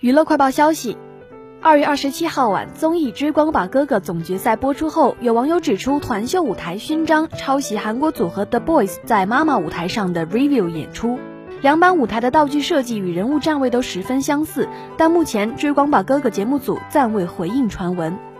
娱乐快报消息。二月二十七号晚综艺追光吧哥哥总决赛播出后有网友指出团秀舞台勋章抄袭韩国组合 the boys 在妈妈舞台上的 review 演出。两版舞台的道具设计与人物站位都十分相似但目前追光吧哥哥节目组暂未回应传闻。